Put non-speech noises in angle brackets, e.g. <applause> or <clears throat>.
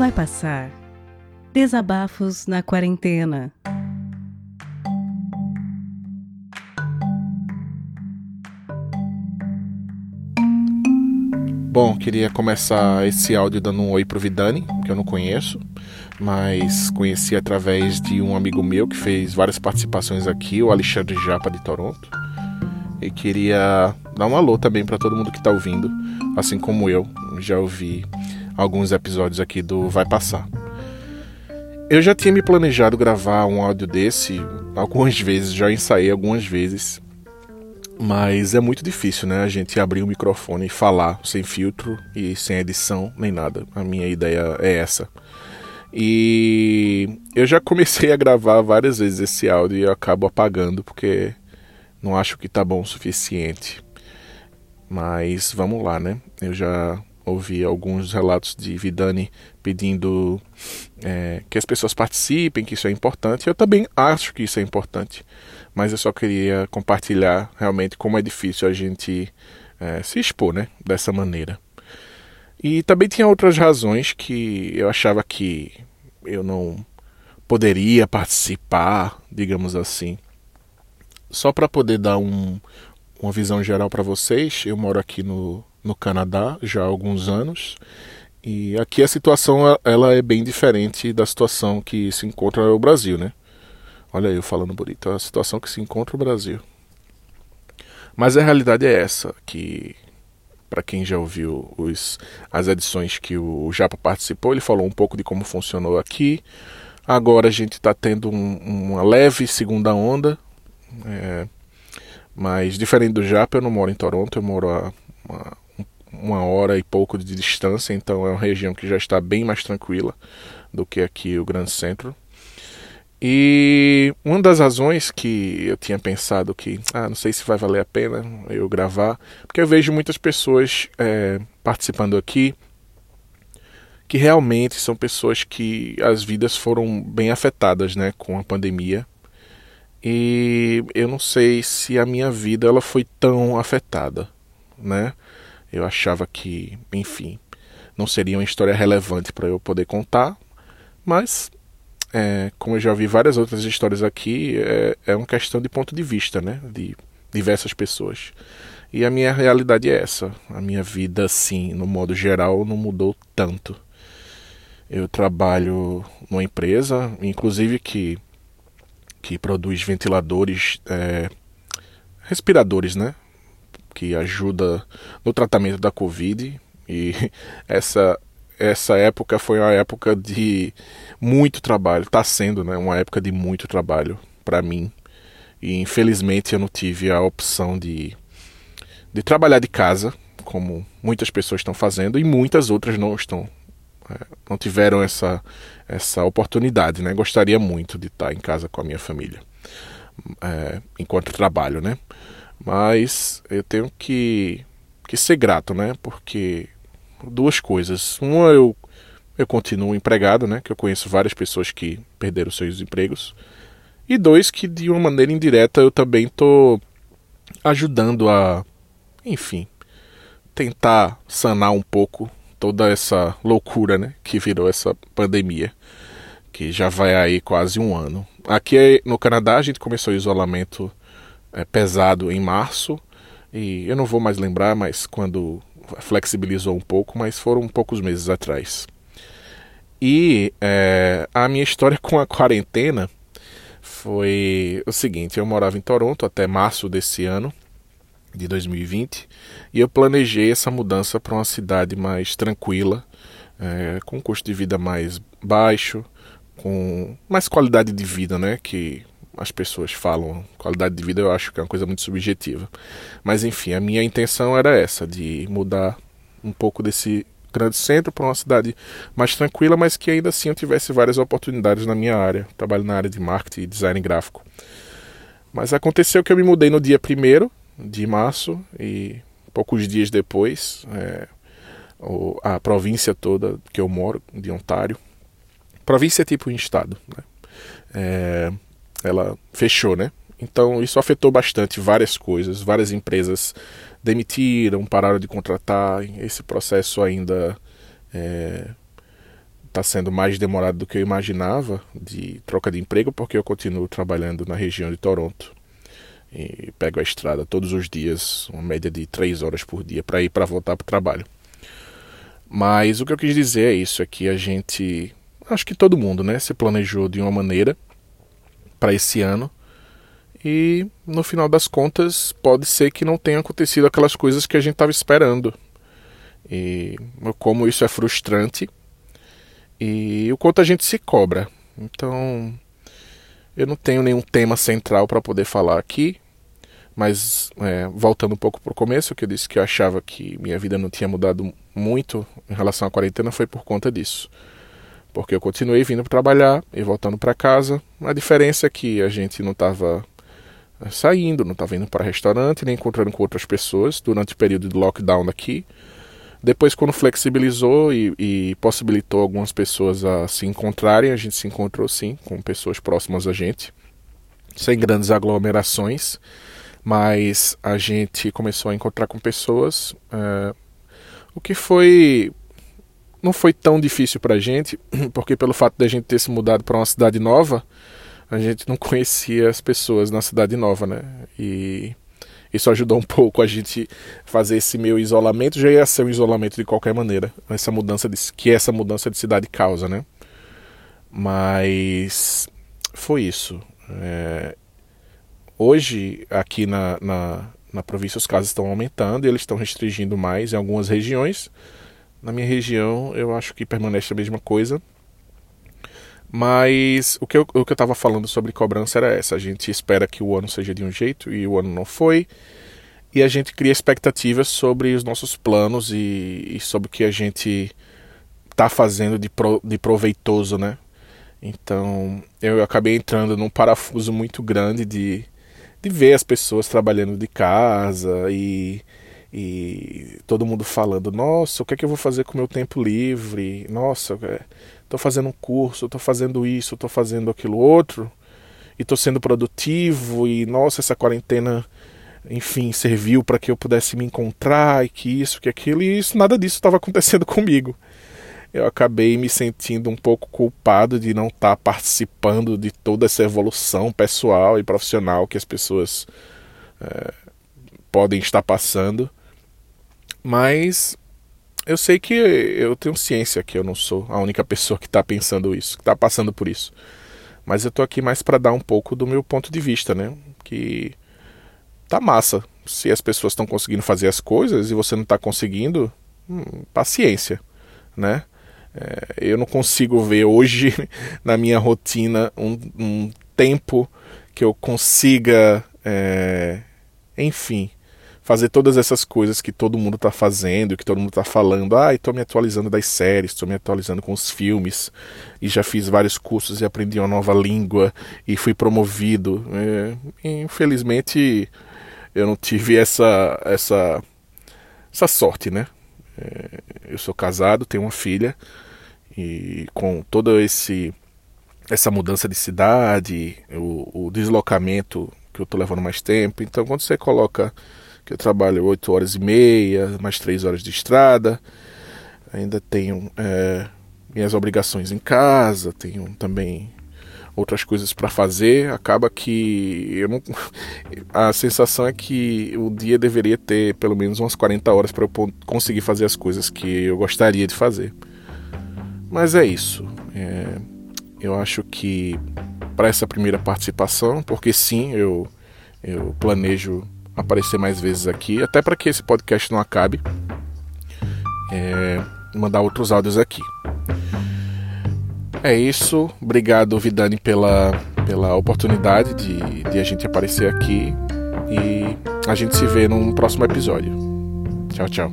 Vai passar. Desabafos na quarentena. Bom, queria começar esse áudio dando um oi pro Vidani, que eu não conheço, mas conheci através de um amigo meu que fez várias participações aqui, o Alexandre Japa de Toronto. E queria dar um alô também para todo mundo que está ouvindo, assim como eu, já ouvi alguns episódios aqui do Vai Passar. Eu já tinha me planejado gravar um áudio desse algumas <laughs> vezes, já ensaiei algumas vezes, mas é muito difícil, né? A gente abrir o microfone e falar sem filtro e sem edição nem nada. A minha ideia é essa. E eu já comecei a gravar várias vezes esse áudio e eu acabo apagando porque não acho que tá bom o suficiente. Mas vamos lá, né? Eu já ouvi alguns relatos de Vidani pedindo é, que as pessoas participem, que isso é importante. Eu também acho que isso é importante mas eu só queria compartilhar realmente como é difícil a gente é, se expor né, dessa maneira. E também tinha outras razões que eu achava que eu não poderia participar, digamos assim. Só para poder dar um, uma visão geral para vocês, eu moro aqui no, no Canadá já há alguns anos. E aqui a situação ela é bem diferente da situação que se encontra no Brasil, né? Olha eu falando bonito, a situação que se encontra o Brasil. Mas a realidade é essa, que para quem já ouviu os, as edições que o Japa participou, ele falou um pouco de como funcionou aqui. Agora a gente está tendo um, uma leve segunda onda, é, mas diferente do Japa, eu não moro em Toronto, eu moro a uma, hora e pouco de distância, então é uma região que já está bem mais tranquila do que aqui o Grande Centro. E uma das razões que eu tinha pensado que, ah, não sei se vai valer a pena eu gravar, porque eu vejo muitas pessoas é, participando aqui que realmente são pessoas que as vidas foram bem afetadas, né, com a pandemia. E eu não sei se a minha vida ela foi tão afetada, né? Eu achava que, enfim, não seria uma história relevante para eu poder contar, mas é, como eu já vi várias outras histórias aqui, é, é uma questão de ponto de vista, né? De diversas pessoas. E a minha realidade é essa. A minha vida, sim, no modo geral, não mudou tanto. Eu trabalho numa empresa, inclusive que, que produz ventiladores, é, respiradores, né? Que ajuda no tratamento da Covid. E <laughs> essa essa época foi uma época de muito trabalho, está sendo né, uma época de muito trabalho para mim. E infelizmente eu não tive a opção de, de trabalhar de casa, como muitas pessoas estão fazendo, e muitas outras não estão. É, não tiveram essa, essa oportunidade, né? Gostaria muito de estar em casa com a minha família, é, enquanto trabalho, né? Mas eu tenho que, que ser grato, né? Porque duas coisas. Uma, eu, eu continuo empregado, né? Que eu conheço várias pessoas que perderam seus empregos. E dois, que de uma maneira indireta eu também estou ajudando a, enfim, tentar sanar um pouco toda essa loucura, né? Que virou essa pandemia. Que já vai aí quase um ano. Aqui no Canadá a gente começou o isolamento é, pesado em março. E eu não vou mais lembrar, mas quando flexibilizou um pouco, mas foram poucos meses atrás. E é, a minha história com a quarentena foi o seguinte: eu morava em Toronto até março desse ano, de 2020, e eu planejei essa mudança para uma cidade mais tranquila, é, com custo de vida mais baixo, com mais qualidade de vida, né? Que as pessoas falam qualidade de vida, eu acho que é uma coisa muito subjetiva. Mas enfim, a minha intenção era essa, de mudar um pouco desse grande centro para uma cidade mais tranquila, mas que ainda assim eu tivesse várias oportunidades na minha área. Trabalho na área de marketing e design gráfico. Mas aconteceu que eu me mudei no dia 1 de março e poucos dias depois, é, a província toda que eu moro, de Ontário, província é tipo um estado, né? É, ela fechou, né? Então isso afetou bastante várias coisas, várias empresas demitiram, pararam de contratar. Esse processo ainda é, está sendo mais demorado do que eu imaginava de troca de emprego, porque eu continuo trabalhando na região de Toronto e pego a estrada todos os dias, uma média de três horas por dia para ir para voltar para o trabalho. Mas o que eu quis dizer é isso, é que a gente, acho que todo mundo, né, se planejou de uma maneira para esse ano e no final das contas pode ser que não tenha acontecido aquelas coisas que a gente estava esperando. E como isso é frustrante e o quanto a gente se cobra. Então, eu não tenho nenhum tema central para poder falar aqui, mas é, voltando um pouco para o começo, que eu disse que eu achava que minha vida não tinha mudado muito em relação à quarentena, foi por conta disso. Porque eu continuei vindo para trabalhar e voltando para casa. A diferença é que a gente não estava é, saindo, não estava indo para restaurante, nem encontrando com outras pessoas durante o período de lockdown aqui. Depois, quando flexibilizou e, e, possibilitou algumas pessoas a se encontrarem, a gente se encontrou sim com pessoas próximas a gente, sem grandes aglomerações, mas a gente começou a encontrar com pessoas, é, o que foi não foi tão difícil para a gente, <clears throat> porque pelo fato de a gente ter se mudado para uma cidade nova, a gente não <laughs> conhecia as pessoas na cidade nova, né? E isso ajudou um <laughs> pouco a gente fazer esse meu isolamento. Já ia ser um isolamento de qualquer maneira, essa mudança de, que essa mudança de cidade causa, né? Mas foi isso. É, hoje, aqui na, na, na província, os casos estão aumentando eles estão restringindo mais em algumas regiões. Na minha região, eu acho que permanece a mesma coisa. Mas o que eu estava falando sobre cobrança era essa. A gente espera que o ano seja de um jeito e o ano não foi. E a gente cria expectativas sobre os nossos planos e, e sobre o que a gente está fazendo de, pro, de proveitoso, né? Então eu acabei entrando num parafuso muito grande de, de ver as pessoas trabalhando de casa e, e todo mundo falando: nossa, o que é que eu vou fazer com o meu tempo livre? Nossa, é, estou fazendo um curso, estou fazendo isso, estou fazendo aquilo outro, e estou sendo produtivo, e nossa, essa quarentena, enfim, serviu para que eu pudesse me encontrar, e que isso, que aquilo, e isso, nada disso estava acontecendo <laughs> comigo. Eu acabei me sentindo um pouco culpado de não estar tá participando de toda essa evolução pessoal e profissional que as pessoas é, podem estar passando. Mas eu sei que eu tenho ciência que eu não sou a única pessoa que está pensando isso, que está passando por isso. Mas eu tô aqui mais para dar um pouco do meu ponto de vista, né? Que tá massa. Se as pessoas estão conseguindo fazer as coisas e você não está conseguindo, hum, paciência, né? É, eu não consigo ver hoje <laughs> na minha rotina um, um tempo que eu consiga, é, enfim, fazer todas essas coisas que todo mundo está fazendo, que todo mundo está falando. Ah, estou me atualizando das séries, estou me atualizando com os filmes, e já fiz vários cursos e aprendi uma nova língua e fui promovido. É, infelizmente, eu não tive essa, essa, essa sorte, né? É, eu sou casado, tenho uma filha, e com todo esse essa mudança de cidade, o, o deslocamento que eu estou levando mais tempo. Então, quando você coloca que eu trabalho 8 horas e meia, mais 3 horas de estrada. Ainda tenho é, minhas obrigações em casa, tenho também outras coisas para fazer. Acaba que eu não... <laughs> a sensação é que o dia deveria ter pelo menos umas 40 horas para eu conseguir fazer as coisas que eu gostaria de fazer. Mas é isso. É... eu acho que para essa primeira participação, porque sim, eu, eu planejo aparecer mais vezes aqui, até para que esse podcast não acabe. É, mandar outros áudios aqui. É isso. Obrigado, Vidani, pela, pela oportunidade de, de a gente aparecer aqui. E a gente se vê num próximo episódio. Tchau, tchau.